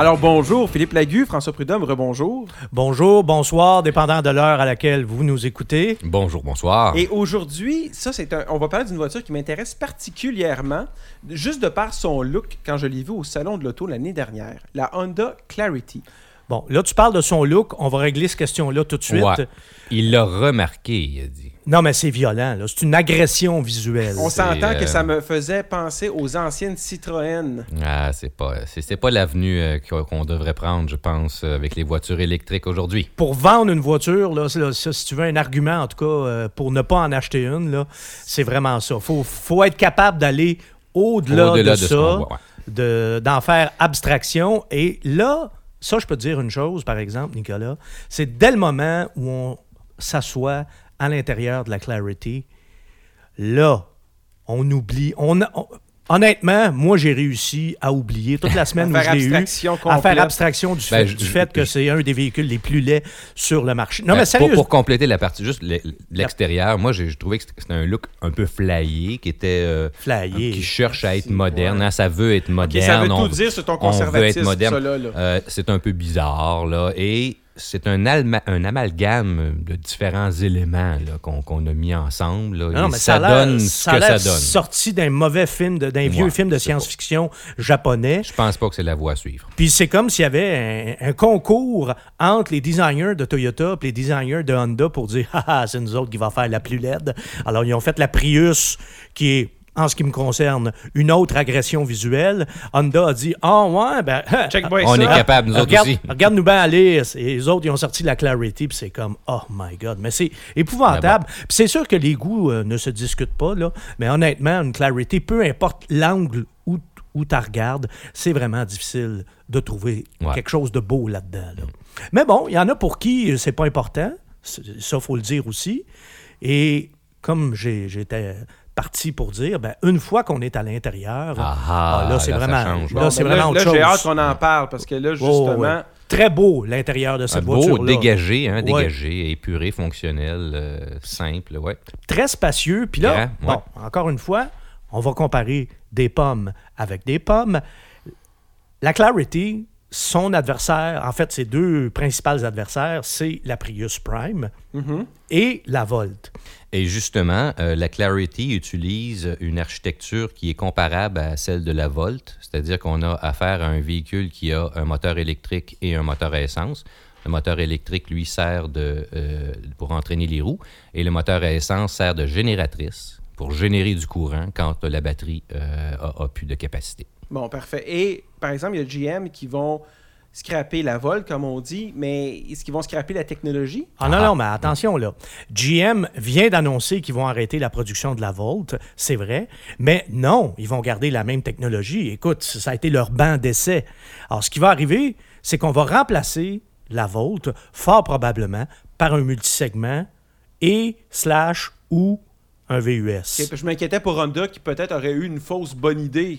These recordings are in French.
Alors bonjour, Philippe Lagu, François Prudhomme, rebonjour. Bonjour, bonsoir, dépendant de l'heure à laquelle vous nous écoutez. Bonjour, bonsoir. Et aujourd'hui, ça c'est un, on va parler d'une voiture qui m'intéresse particulièrement, juste de par son look quand je l'ai vue au salon de l'auto l'année dernière, la Honda Clarity. Bon, là, tu parles de son look. On va régler cette question-là tout de suite. Ouais. Il l'a remarqué, il a dit. Non, mais c'est violent. là. C'est une agression visuelle. On s'entend que euh, ça me faisait penser aux anciennes Citroën. Ah, c'est pas, c'est, c'est pas l'avenue euh, qu'on devrait prendre, je pense, euh, avec les voitures électriques aujourd'hui. Pour vendre une voiture, là, ça, si tu veux un argument, en tout cas, euh, pour ne pas en acheter une, là, c'est vraiment ça. faut, faut être capable d'aller au-delà, Au-delà de, de ça, de- d'en faire abstraction. Et là, ça, je peux te dire une chose, par exemple, Nicolas, c'est dès le moment où on s'assoit à l'intérieur de la Clarity, là, on oublie. Honnêtement, moi, j'ai réussi à oublier toute la semaine où À faire je l'ai eu, abstraction à complète. faire abstraction du, Ben, fait, je- du je- fait que c'est un des véhicules les plus laids sur le marché. Non, Euh, mais pour, sérieux, pour compléter la partie, juste l'e- l'extérieur, moi, j'ai trouvé que c'était un look un peu flyé, qui était. euh, Flyé. qui cherche à être moderne. ouais. hein, ça veut être Ok, moderne. ça veut on- tout dire sur ton on veut être conservatisme, moderne. Euh, c'est un peu bizarre, là. Et c'est un, un amalgame de différents éléments qu'on a mis ensemble. là. Non, Et mais ça, donne ce que ça donne. sorti d'un mauvais film, d'un vieux Ouais, film de science-fiction japonais. Je pense pas que c'est la voie à suivre. Puis c'est comme s'il y avait un, un concours entre les designers de Toyota et les designers de Honda pour dire Ah, ah, c'est nous autres qui va faire la plus laide. Alors ils ont fait la Prius qui est en ce qui me concerne, une autre agression visuelle. Honda a dit Ah, ouais, ben. Check boy, On ça. est capable, nous autres regarde, aussi. Regarde-nous bien aller. Et les autres, ils ont sorti la Clarity, puis c'est comme, oh my God. Mais c'est épouvantable. Puis c'est sûr que les goûts euh, ne se discutent pas, là. Mais honnêtement, une Clarity, peu importe l'angle où, où tu regardes, c'est vraiment difficile de trouver Ouais. quelque chose de beau là-dedans. là. Mais bon, il y en a pour qui euh, c'est pas important. Ça, faut le dire aussi. Et comme j'ai- j'étais parti pour dire, ben, une fois qu'on est à l'intérieur, Ah, ah, là, c'est là, ça vraiment, change. là, Bon, c'est ben vraiment là, autre là, chose. j'ai hâte qu'on en parle parce que là, justement, Oh, ouais. Très beau l'intérieur de cette Un beau, voiture-là. dégagé, hein, Ouais. dégagé, épuré, fonctionnel, euh, simple, ouais. Très spacieux. Puis là, bon, encore une fois, on va comparer des pommes avec des pommes. La Clarity, son adversaire, en fait, ses deux principales adversaires, c'est la Prius Prime Mhm. et la Volt. Et justement, euh, la Clarity utilise une architecture qui est comparable à celle de la Volt, c'est-à-dire qu'on a affaire à un véhicule qui a un moteur électrique et un moteur à essence. Le moteur électrique, lui, sert de, euh, pour entraîner les roues et le moteur à essence sert de génératrice pour générer du courant quand la batterie euh, a, a plus de capacité. Bon, parfait. Et par exemple, il y a GM qui vont scraper la vol, comme on dit, mais est-ce qu'ils vont scraper la technologie? Ah non, Ah. non, mais attention là. GM vient d'annoncer qu'ils vont arrêter la production de la Volt, c'est vrai, mais non, ils vont garder la même technologie. Écoute, ça a été leur banc d'essai. Alors, ce qui va arriver, c'est qu'on va remplacer la Volt, fort probablement, par un multisegment et slash ou un VUS. Je m'inquiétais pour Honda qui peut-être aurait eu une fausse bonne idée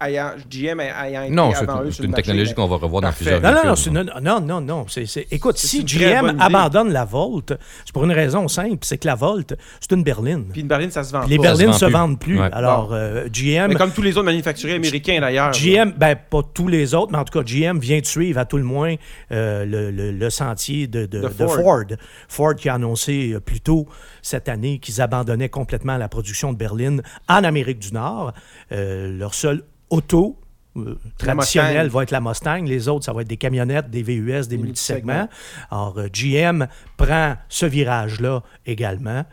ayant, GM ayant été Non, c'est avant eux c'est sur une le technologie mais- qu'on va revoir dans Parfait. plusieurs Non, non, non, véhicules. non, non, non, non. c'est- c'est- écoute, si GM idée. abandonne la Volt, c'est pour une raison simple, c'est que la Volt, c'est une berline. Puis une berline, ça se vend Les berlines berlines se se vend vendent plus. Ouais. Alors, euh, GM, Mais comme tous les autres manufacturiers américains, d'ailleurs. GM, ben pas tous les autres, mais en tout cas, GM vient de suivre à tout le moins euh, le, le- le sentier de, de- De de Ford. Ford. Qui a annoncé euh, plus tôt cette année qu'ils abandonnaient complètement la production de berline en Amérique du Nord. Euh, leur seul auto euh, traditionnel Mustang. va être la Mustang. Les autres, ça va être des camionnettes, des VUS, des, Des multisegments. Alors, euh, GM prend ce virage-là également.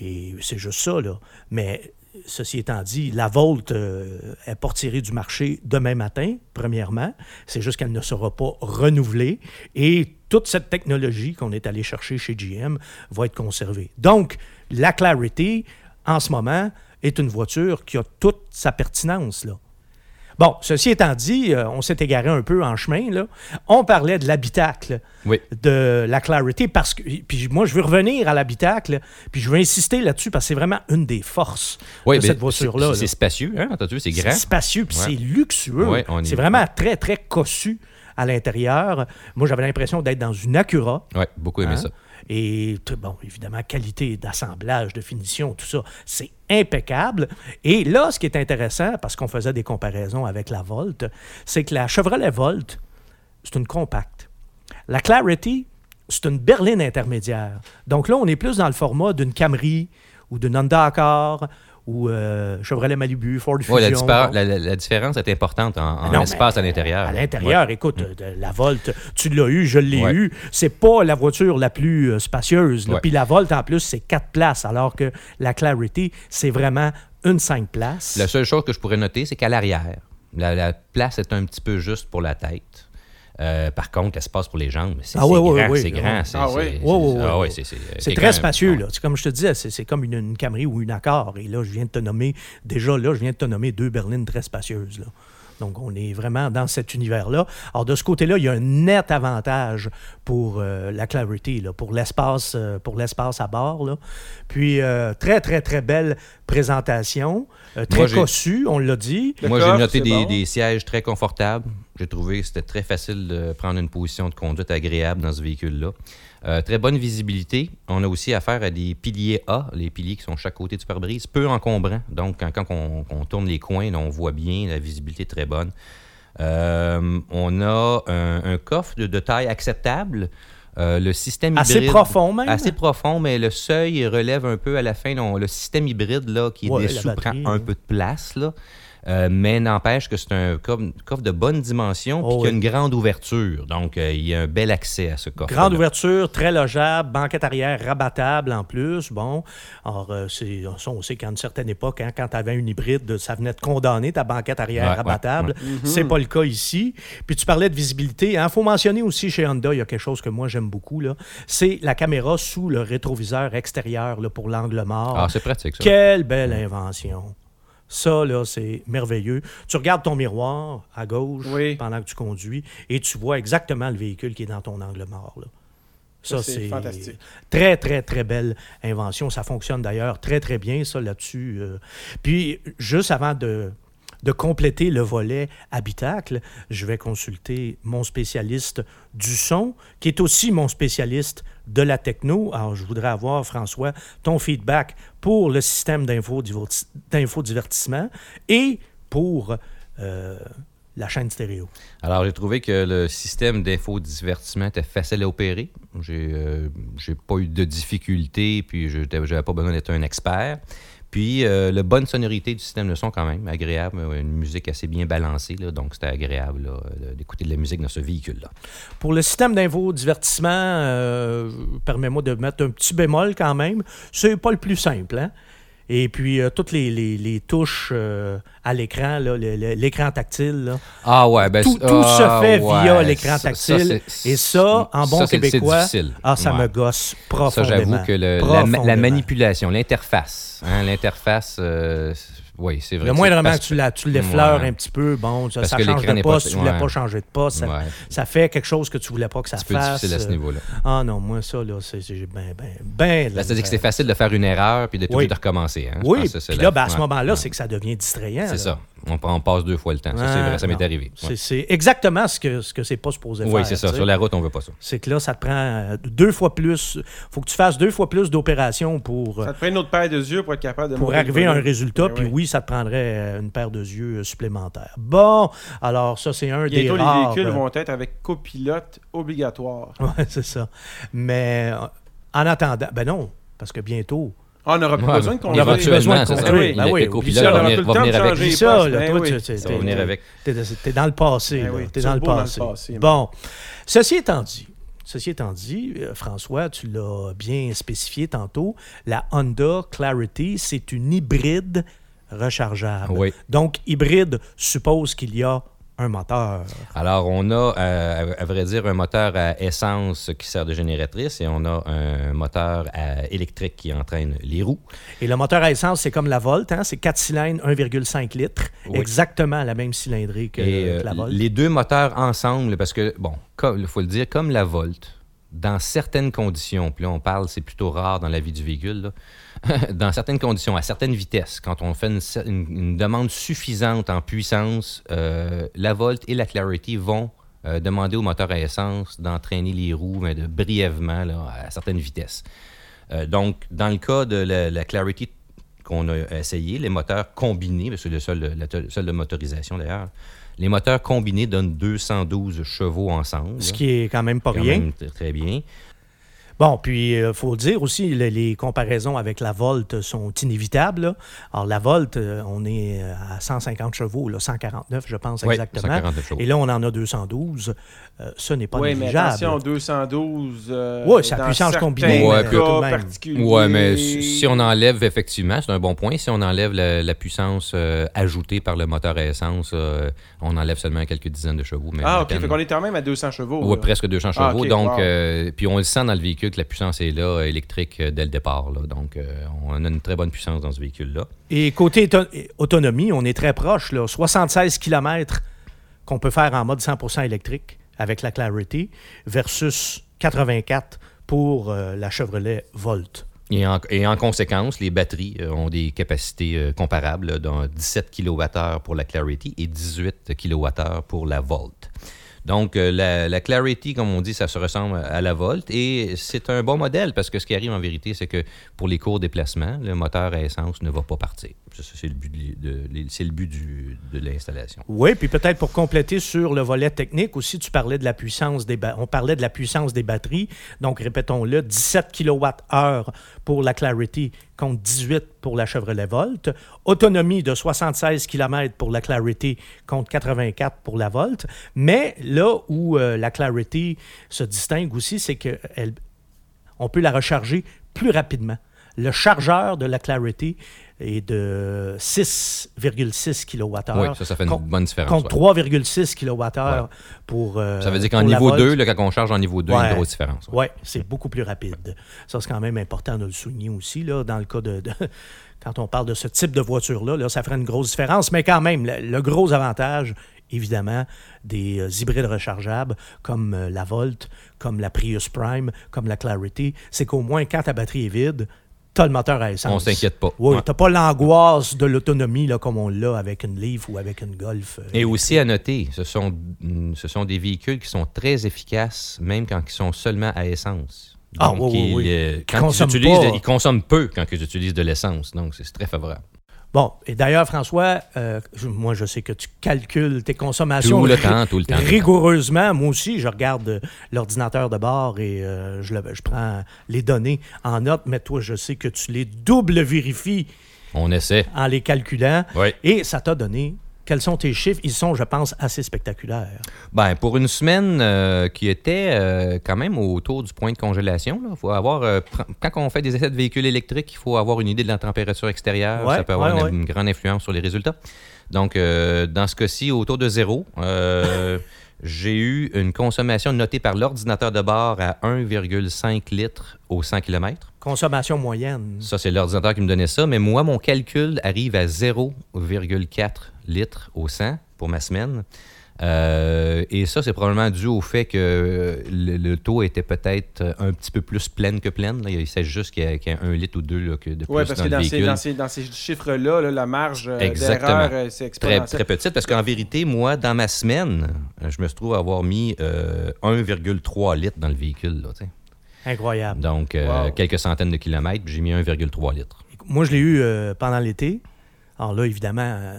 Et c'est juste ça, là. Mais ceci étant dit, la Volt euh, est pas retirée du marché demain matin, premièrement. C'est juste qu'elle ne sera pas renouvelée. Et toute cette technologie qu'on est allé chercher chez GM va être conservée. Donc, la Clarity, en ce moment, est une voiture qui a toute sa pertinence, là. Bon, ceci étant dit, euh, on s'est égaré un peu en chemin. Là. On parlait de l'habitacle Oui. de la Clarity parce que puis moi je veux revenir à l'habitacle puis je veux insister là-dessus parce que c'est vraiment une des forces Oui, de mais cette voiture là. c'est- C'est spacieux, hein? C'est C'est grand. spacieux puis Ouais. c'est luxueux. Ouais, c'est vraiment très très cossu à l'intérieur. Moi j'avais l'impression d'être dans une Acura. Oui, beaucoup aimé Hein? ça. Et bon, évidemment, qualité d'assemblage, de finition, tout ça, c'est impeccable. Et là, ce qui est intéressant, parce qu'on faisait des comparaisons avec la Volt, c'est que la Chevrolet Volt c'est une compacte. La Clarity, c'est une berline intermédiaire. Donc là, on est plus dans le format d'une Camry ou d'une Honda Accord ou euh, Chevrolet Malibu, Ford Fusion. Ouais, la, dispar- la- la- la différence est importante en, en Non, espace à l'intérieur. À l'intérieur, écoute, euh, la Volt, tu l'as eu, je l'ai Ouais. eu. C'est pas la voiture la plus euh, spacieuse. Puis la Volt, en plus, c'est quatre places, alors que la Clarity, c'est vraiment une cinq places. La seule chose que je pourrais noter, c'est qu'à l'arrière, la, la place est un petit peu juste pour la tête. Euh, par contre, l'espace pour les jambes, c'est Ah grand, c'est grand. c'est- Ah ah très spacieux, là. C'est comme je te disais, c'est comme une, une Camry ou une Accord. Et là, je viens de te nommer, déjà là, je viens de te nommer deux berlines très spacieuses, là. Donc, on est vraiment dans cet univers-là. Alors, de ce côté-là, il y a un net avantage pour euh, la Clarity, là, pour l'espace euh, pour l'espace à bord. Là. Puis, euh, très, très, très belle présentation. euh, très Moi, cossue, on l'a dit. Moi, j'ai noté c'est des, bon. des sièges très confortables. J'ai trouvé que c'était très facile de prendre une position de conduite agréable dans ce véhicule-là. Euh, très bonne visibilité. On a aussi affaire à des piliers A, les piliers qui sont chaque côté du pare-brise, peu encombrants. Donc, quand, quand on, on tourne les coins, on voit bien, la visibilité est très bonne. Euh, on a un, un coffre de, de taille acceptable. Euh, le système Assez hybride- profond, même. Assez profond, mais le seuil relève un peu à la fin. Le système hybride là, qui est Ouais, dessous prend un peu de place. Là. Euh, mais n'empêche que c'est un coffre, de bonne dimension Oh puis qu'il y a oui. une grande ouverture. Donc, euh, il y a un bel accès à ce coffre. Grande ouverture, très logeable, banquette arrière rabattable en plus. Bon, alors, euh, c'est, on sait qu'à une certaine époque, hein, quand tu avais une hybride, ça venait de condamner ta banquette arrière Ouais, ouais, rabattable. C'est pas le cas ici. Puis tu parlais de visibilité. Il faut mentionner aussi chez Honda, il y a quelque chose que moi j'aime beaucoup. Là. C'est la caméra sous le rétroviseur extérieur là, pour l'angle mort. Ah, c'est pratique, ça. Quelle belle invention. Ça, là, c'est merveilleux. Tu regardes ton miroir à gauche Oui. pendant que tu conduis et tu vois exactement le véhicule qui est dans ton angle mort. là. Ça, Ça, c'est c'est fantastique. Très, très, très belle invention. Ça fonctionne d'ailleurs très, très bien, ça, là-dessus. euh. Puis, juste avant de, de compléter le volet habitacle, je vais consulter mon spécialiste du son, qui est aussi mon spécialiste de la techno. Alors, je voudrais avoir, François, ton feedback pour le système d'infodiverti- d'infodivertissement et pour euh, la chaîne stéréo. Alors, j'ai trouvé que le système d'infodivertissement était facile à opérer. J'ai euh, j'ai pas eu de difficultés, puis je n'avais pas besoin d'être un expert. Puis, euh, la bonne sonorité du système de son, quand même, agréable. euh, Une musique assez bien balancée, donc c'était agréable de- d'écouter de la musique dans ce véhicule-là. Pour le système d'infodivertissement, euh, permets-moi de mettre un petit bémol quand même. C'est pas le plus simple. Hein? Et puis, euh, toutes les, les- les touches euh, à l'écran, l'écran tactile, là, Ah ouais, ben tout, se ah, fait ouais, via l'écran ça- ça, tactile. et ça, en bon ça, québécois, ah, ça Ouais. me gosse Ça, profondément. j'avoue que le- la, Profondément. la manipulation, l'interface, hein, l'interface, euh, oui, c'est vrai. Le c'est moindrement parce que tu, l'effleures Ouais. un petit peu, bon, ça, ça que change de poste, pas- tu voulais ouais. pas changer de poste, ça, Ouais. ça fait quelque chose que tu voulais pas que ça C'est fasse. difficile à ce euh, niveau-là. Ah non, moi ça, là, c'est c'est ben, ben, ben... Là, c'est-à-dire que c'est facile de faire une erreur puis de tout Oui. de recommencer. hein. Oui, que c'est puis là, ben, à ce moment-là, c'est que ça devient distrayant. C'est ça. On, on passe deux fois le temps. Ça, c'est vrai, ça m'est arrivé. C'est Ouais. c'est exactement ce que, ce que c'est pas supposé faire. Oui, c'est ça. Sur la route, on veut pas ça. C'est que là, ça te prend euh, deux fois plus. faut que tu fasses deux fois plus d'opérations pour, Ça te prend une autre paire de yeux pour être capable de pour arriver à un résultat. Ben Puis oui. oui, ça te prendrait euh, une paire de yeux euh, supplémentaires. Bon, alors ça, c'est un des Bientôt, les rares... véhicules vont être avec copilote obligatoire. Ouais, c'est ça. Mais en attendant, ben non, parce que bientôt... Ah, on n'aura plus Ouais, besoin de conduire. aura plus besoin de éventuellement, c'est ça. conduire. Le- Ben oui, copilote va on aura venir, va avec. ça, postes, là, toi, oui. tu- tu- Ça va t'es- venir avec. T'es, dans le passé. Ben oui, T'es dans le dans le passé. passé, bon, ceci étant dit, ceci étant dit, euh, François, tu l'as bien spécifié tantôt, la Honda Clarity, c'est une hybride rechargeable. Oui. Donc, hybride suppose qu'il y a un moteur. Alors, on a, euh, à, vrai dire, un moteur à essence qui sert de génératrice et on a un moteur à électrique qui entraîne les roues. Et le moteur à essence, c'est comme la Volt, hein? c'est 4 cylindres, 1,5 litres, Oui. exactement la même cylindrée que, Et que euh, la Volt. les deux moteurs ensemble, parce que, bon, il faut le dire, comme la Volt, dans certaines conditions, puis là on parle, c'est plutôt rare dans la vie du véhicule, dans certaines conditions, à certaines vitesses, quand on fait une, demande suffisante en puissance, euh, la Volt et la Clarity vont euh, demander au moteur à essence d'entraîner les roues, de brièvement, à certaines vitesses. Euh, donc, dans le cas de la, la Clarity qu'on a essayé, les moteurs combinés, c'est le seul de motorisation d'ailleurs, Les moteurs combinés donnent 212 chevaux ensemble. Ce qui est quand même pas Quand rien. même très bien. Bon, puis il faut dire aussi, le- les comparaisons avec la Volt sont inévitables. là. Alors, la Volt, euh, on est euh, à 150 chevaux, là, 149, je pense Oui, exactement. 149 chevaux. Et là, on en a 212. Euh, ce n'est pas Oui, mais négligeable. attention, 212. euh, la dans puissance combinée, même. particuliers. Ouais, mais si on enlève effectivement, c'est un bon point. Si on enlève la, la puissance euh, ajoutée par le moteur à essence, euh, on enlève seulement quelques dizaines de chevaux. Ah, ok, peine. fait qu'on est quand même à 200 chevaux. Là. presque 200 Ah, chevaux. donc, wow. euh, puis on le sent dans le véhicule que la puissance est là, électrique, euh, dès le départ. là. Donc, euh, on a une très bonne puissance dans ce véhicule-là. Et côté auto- autonomie, on est très proche. Là, 76 km qu'on peut faire en mode 100% électrique avec la Clarity versus 84 pour euh, la Chevrolet Volt. Et en, et en conséquence, les batteries ont des capacités comparables, dont 17 kWh pour la Clarity et 18 kWh pour la Volt. Donc, euh, la, la Clarity, comme on dit, ça se ressemble à la Volt et c'est un bon modèle parce que ce qui arrive en vérité, c'est que pour les courts déplacements, le moteur à essence ne va pas partir. C'est le but, de, l'installation. Oui, puis peut-être pour compléter sur le volet technique aussi, tu parlais de la puissance des on parlait de la puissance des batteries. Donc répétons-le, 17 kWh pour la Clarity contre 18 pour la Chevrolet Volt. Autonomie de 76 km pour la Clarity contre 84 pour la Volt. Mais là où euh, la Clarity se distingue aussi, c'est que elle- on peut la recharger plus rapidement. Le chargeur de la Clarity est de 6,6 kWh. Oui, ça, ça fait une bonne différence. Contre ouais. 3,6 kWh Ouais. pour. euh, Ça veut dire qu'en niveau Volt. 2, là, quand on charge en niveau 2, il y a une grosse différence. Oui, c'est beaucoup plus rapide. Ça, c'est quand même important de le souligner aussi, là, dans le cas de. de- quand on parle de ce type de voiture-là, là, ça ferait une grosse différence. Mais quand même, le, le gros avantage, évidemment, des euh, hybrides rechargeables comme euh, la Volt, comme la Prius Prime, comme la Clarity, c'est qu'au moins, quand ta batterie est vide, tu as le moteur à essence. On s'inquiète pas. Oui, Ouais. tu pas l'angoisse de l'autonomie comme on l'a avec une Leaf ou avec une Golf. euh, Et aussi à noter, ce sont, mm, ce sont des véhicules qui sont très efficaces, même quand ils sont seulement à essence. Ah, oui, oui, ils, quand utilisent, ils consomment peu quand ils utilisent de l'essence. Donc, c'est très favorable. Bon, et d'ailleurs, François, euh, moi, je sais que tu calcules tes consommations Tout le temps, tout le temps. rigoureusement. Moi aussi, je regarde euh, l'ordinateur de bord et euh, je, le- je prends les données en note, mais toi, je sais que tu les double vérifies On essaie. en les calculant. Oui. Et ça t'a donné. Quels sont tes chiffres? Ils sont, je pense, assez spectaculaires. Ben, pour une semaine euh, qui était euh, quand même autour du point de congélation, faut avoir. euh, quand on fait des essais de véhicules électriques, il faut avoir une idée de la température extérieure. Ouais, ça peut avoir ouais, une, une grande influence sur les résultats. Donc, dans ce cas-ci, autour de zéro, j'ai eu une consommation notée par l'ordinateur de bord à 1,5 litres au 100 km. Consommation moyenne. Ça, c'est l'ordinateur qui me donnait ça. Mais moi, mon calcul arrive à 0,4 litres au 100 pour ma semaine. Euh, et ça, c'est probablement dû au fait que le, le taux était peut-être un petit peu plus pleine que pleine. là. Il s'agit juste qu'il y, ait- qu'il y ait un litre ou deux là, que de plus Oui, parce dans que le dans ces, dans ces, dans ces chiffres-là, là, la marge euh, Exactement. d'erreur, euh, c'est Très, très petite, parce qu'en vérité, moi, dans ma semaine, euh, je me trouve avoir mis euh, 1,3 litres dans le véhicule. là. Incroyable. Donc, euh, Wow. quelques centaines de kilomètres, puis j'ai mis 1,3 litres. Moi, je l'ai eu euh, pendant l'été. Alors là, évidemment, euh,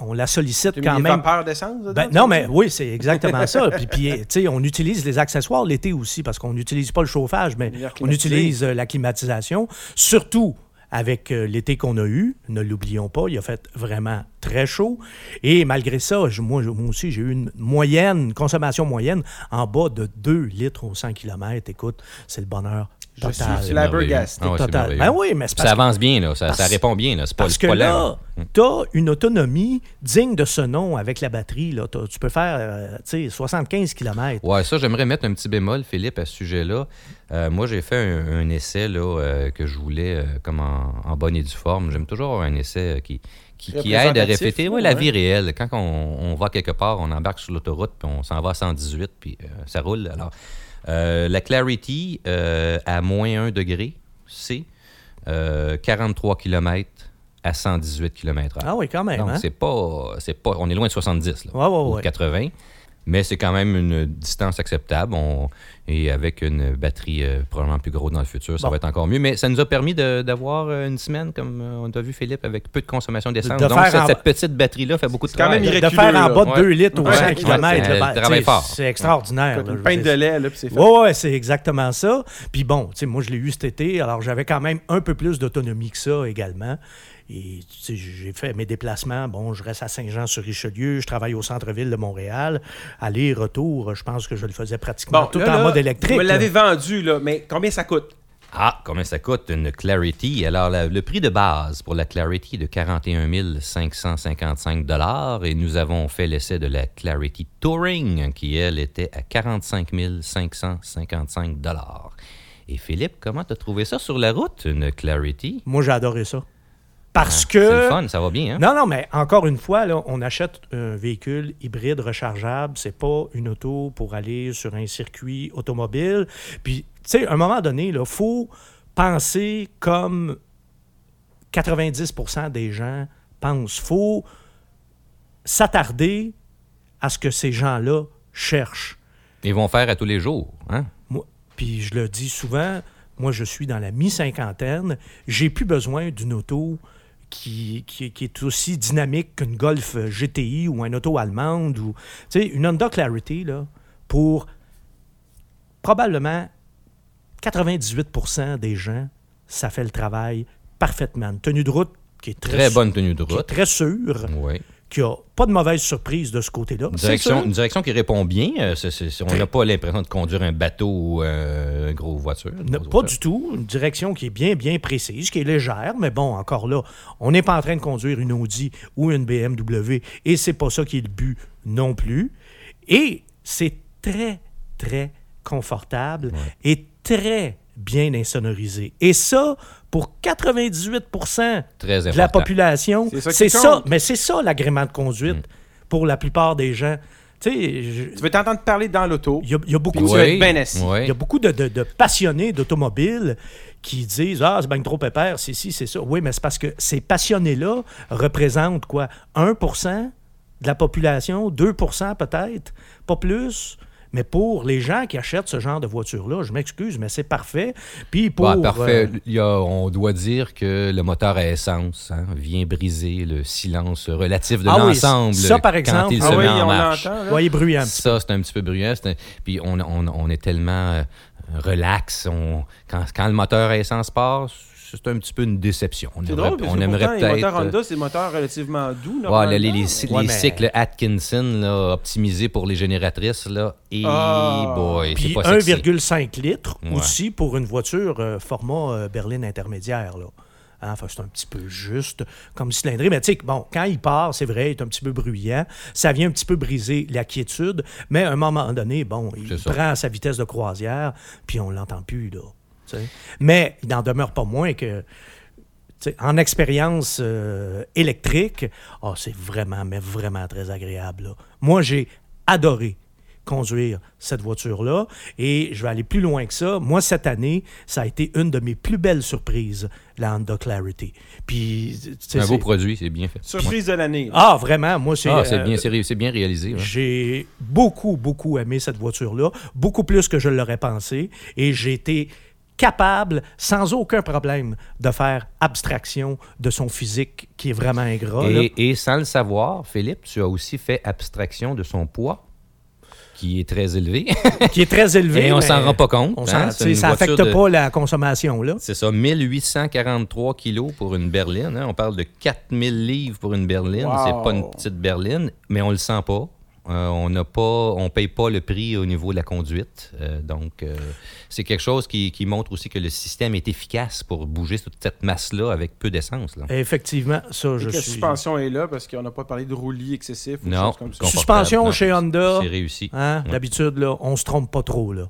on, on la sollicite quand même. vapeurs d'essence Ben, non, mais oui, c'est exactement ça. Puis, puis tu sais, on utilise les accessoires l'été aussi parce qu'on n'utilise pas le chauffage, mais on utilise euh, la climatisation. Surtout avec euh, l'été qu'on a eu, ne l'oublions pas, il a fait vraiment très chaud. Et malgré ça, je- moi, moi aussi, j'ai eu une moyenne, une consommation moyenne en bas de 2 litres au 100 km. Écoute, c'est le bonheur Je total. suis flabbergasté. Ah ouais, total. merveilleux. Ben oui, mais ça avance bien, là. Ça, répond bien. Là. C'est pas, parce que pas là, lent. tu as une autonomie digne de ce nom avec la batterie. Là. T'as- Tu peux faire euh, tu sais, 75 km. Ouais, ça, j'aimerais mettre un petit bémol, Philippe, à ce sujet-là. Euh, moi, j'ai fait un, un essai là, euh, que je voulais euh, comme en, en bonne et due forme. J'aime toujours avoir un essai euh, qui, qui, qui aide à refléter ouais, la vie réelle. Quand on, on va quelque part, on embarque sur l'autoroute, puis on s'en va à 118, puis euh, ça roule. Alors, euh, la Clarity euh, à moins 1 degré, c'est euh, 43 km à 118 km/h. Ah oui, quand même. Donc, hein? c'est pas, c'est pas. On est loin de 70, là, Ouais, ouais, ou de ouais. 80. Mais c'est quand même une distance acceptable. On- et avec une batterie euh, probablement plus grosse dans le futur, ça Bon. va être encore mieux. Mais ça nous a permis d'avoir euh, une semaine, comme euh, on a vu Philippe, avec peu de consommation d'essence. De Donc, cette, en- cette petite batterie-là fait beaucoup de C'est quand même travail. De faire en bas de Ouais. 2 litres au Ouais, 100 ouais, km, c'est- extraordinaire. Là, Une pinte de lait, là, puis c'est ouais, c'est exactement ça. Puis bon, moi, je l'ai eu cet été, alors j'avais quand même un peu plus d'autonomie que ça également. Et tu sais, j'ai fait mes déplacements. Bon, je reste à Saint-Jean-sur-Richelieu, je travaille au centre-ville de Montréal. Aller-retour, je pense que je le faisais pratiquement Bon, tout là, en là, mode électrique. Vous l'avez vendu, là, mais combien ça coûte? Ah, combien ça coûte une Clarity? Alors, la- le prix de base pour la Clarity est de 41 555 et nous avons fait l'essai de la Clarity Touring qui, elle, était à 45 555 Et Philippe, comment t'as trouvé ça sur la route, une Clarity? Moi, j'ai adoré ça. Parce Ah, que. C'est le fun, ça va bien, hein? Non, non, mais encore une fois, là, on achète un véhicule hybride rechargeable. C'est pas une auto pour aller sur un circuit automobile. Puis, tu sais, à un moment donné, il faut penser comme 90 des gens pensent. faut s'attarder à ce que ces gens-là cherchent. Ils vont faire à tous les jours, hein? Moi, puis je le dis souvent, moi je suis dans la mi-cinquantaine, j'ai plus besoin d'une auto qui, qui, qui est aussi dynamique qu'une Golf GTI ou une auto allemande ou une Honda Clarity là pour probablement 98% des gens, ça fait le travail parfaitement. Une tenue de route qui est très, bonne tenue de qui est route. très sûre, Oui. Qui a pas de mauvaise surprise de ce côté-là. Une direction, sûr. une direction qui répond bien. euh, on n'a pas l'impression de conduire un bateau ou euh, une grosse voiture. une Ne- grosse pas voiture. du tout. Une direction qui est bien, bien précise, qui est légère, mais bon, encore là, on n'est pas en train de conduire une Audi ou une BMW, et c'est pas ça qui est le but non plus. Et c'est très, très confortable et très bien insonorisé. Et ça, pour 98 Très de la population, C'est ça c'est. Mais c'est ça l'agrément de conduite Mm. pour la plupart des gens. Tu sais, je- Tu veux t'entendre parler dans l'auto? il y, a- il y a beaucoup de- oui. y a beaucoup de, de- de passionnés d'automobile qui disent Ah, c'est bien trop pépère, c'est ci, c'est ça. Oui, mais c'est parce que ces passionnés-là représentent quoi? 1% de la population, 2% peut-être, pas plus? Mais pour les gens qui achètent ce genre de voiture-là, je m'excuse, mais c'est parfait. Puis pour. Bah, parfait. euh, Il y a- on doit dire que le moteur à essence hein, vient briser le silence relatif de Ah oui, l'ensemble. ça, par Quand exemple. il Ah se oui, met en marche. bruyant. Ça, c'est un petit peu bruyant. un- Puis on, on- on est tellement euh, relax. On... Quand, quand le moteur à essence passe, c'est un petit peu une déception. On aimerait, drôle, parce on que aimerait pourtant, les peut-être. moteurs Honda, c'est des moteurs relativement doux. Ouais, les, les- mais- les Ouais, mais- cycles Atkinson là, optimisés pour les génératrices, là, et Ah. boy, c'est Puis pas sexy. 1,5 litres Ouais. aussi pour une voiture euh, format euh, berline intermédiaire. Là. Hein, enfin, c'est un petit peu juste comme cylindrée. Mais tu sais, bon, quand il part, c'est vrai, il est un petit peu bruyant. Ça vient un petit peu briser la quiétude. Mais à un moment donné, bon, il prend sa vitesse de croisière, puis on l'entend plus, là. Mais il n'en demeure pas moins que. en expérience euh, électrique, ah, c'est vraiment, mais vraiment très agréable. là. Moi, j'ai adoré conduire cette voiture-là. Et je vais aller plus loin que ça. Moi, cette année, ça a été une de mes plus belles surprises, la Honda Clarity. Puis, C'est un beau produit, c'est bien fait. Surprise de l'année. Ah, vraiment, moi, c'est... Ah, c'est euh, bien, c'est ré- c'est bien réalisé. ouais. j'ai beaucoup, beaucoup aimé cette voiture-là, beaucoup plus que je l'aurais pensé, et j'ai été capable, sans aucun problème, de faire abstraction de son physique qui est vraiment ingrat. Et, et sans le savoir, Philippe, tu as aussi fait abstraction de son poids, qui est très élevé. qui est très élevé. Et on s'en rend pas compte. on hein, ça n'affecte de- pas la consommation. là. C'est ça, 1843 kilos pour une berline. hein. On parle de 4000 livres pour une berline. Wow. C'est pas une petite berline, mais on le sent pas. Euh, on n'a pas, on paye pas le prix au niveau de la conduite. Euh, donc, euh, c'est quelque chose qui, qui montre aussi que le système est efficace pour bouger toute cette masse-là avec peu d'essence. là. Effectivement, ça, Et je que la suspension est là parce qu'on n'a pas parlé de roulis excessif ou Non. choses comme ça. Suspension Non, chez Honda, C'est réussi. hein, Ouais. d'habitude, là, on se trompe pas trop. Là.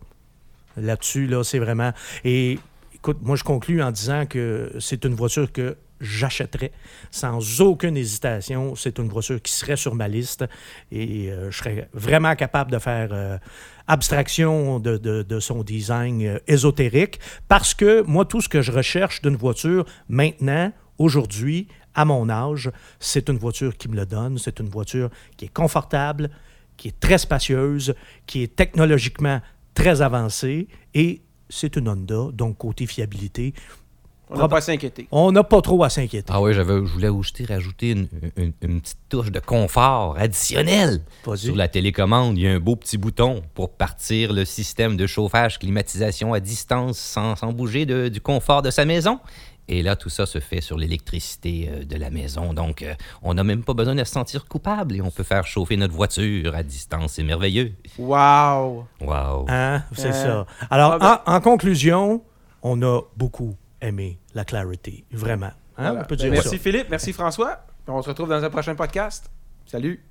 Là-dessus, là, c'est vraiment... Et écoute, moi, je conclus en disant que c'est une voiture que j'achèterais sans aucune hésitation. C'est une voiture qui serait sur ma liste et euh, je serais vraiment capable de faire euh, abstraction de, de- son design euh, ésotérique parce que moi, tout ce que je recherche d'une voiture maintenant, aujourd'hui, à mon âge, c'est une voiture qui me le donne. C'est une voiture qui est confortable, qui est très spacieuse, qui est technologiquement très avancée et c'est une Honda, donc côté fiabilité, On n'a pas à s'inquiéter. on n'a pas trop à s'inquiéter. Ah oui, j'avais, je voulais ajouter, rajouter une, une- une petite touche de confort additionnelle. Sur la télécommande, il y a un beau petit bouton pour partir le système de chauffage, climatisation à distance sans, sans bouger de- du confort de sa maison. Et là, tout ça se fait sur l'électricité euh, de la maison. Donc, euh, on n'a même pas besoin de se sentir coupable et on peut faire chauffer notre voiture à distance. C'est merveilleux. Wow! Wow. Hein? C'est Euh, ça. Alors, ah en, en conclusion, on a beaucoup aimé la Clarity. Vraiment. Hein? Voilà. On peut Ben, dire merci ça. Philippe, merci François. On se retrouve dans un prochain podcast. Salut!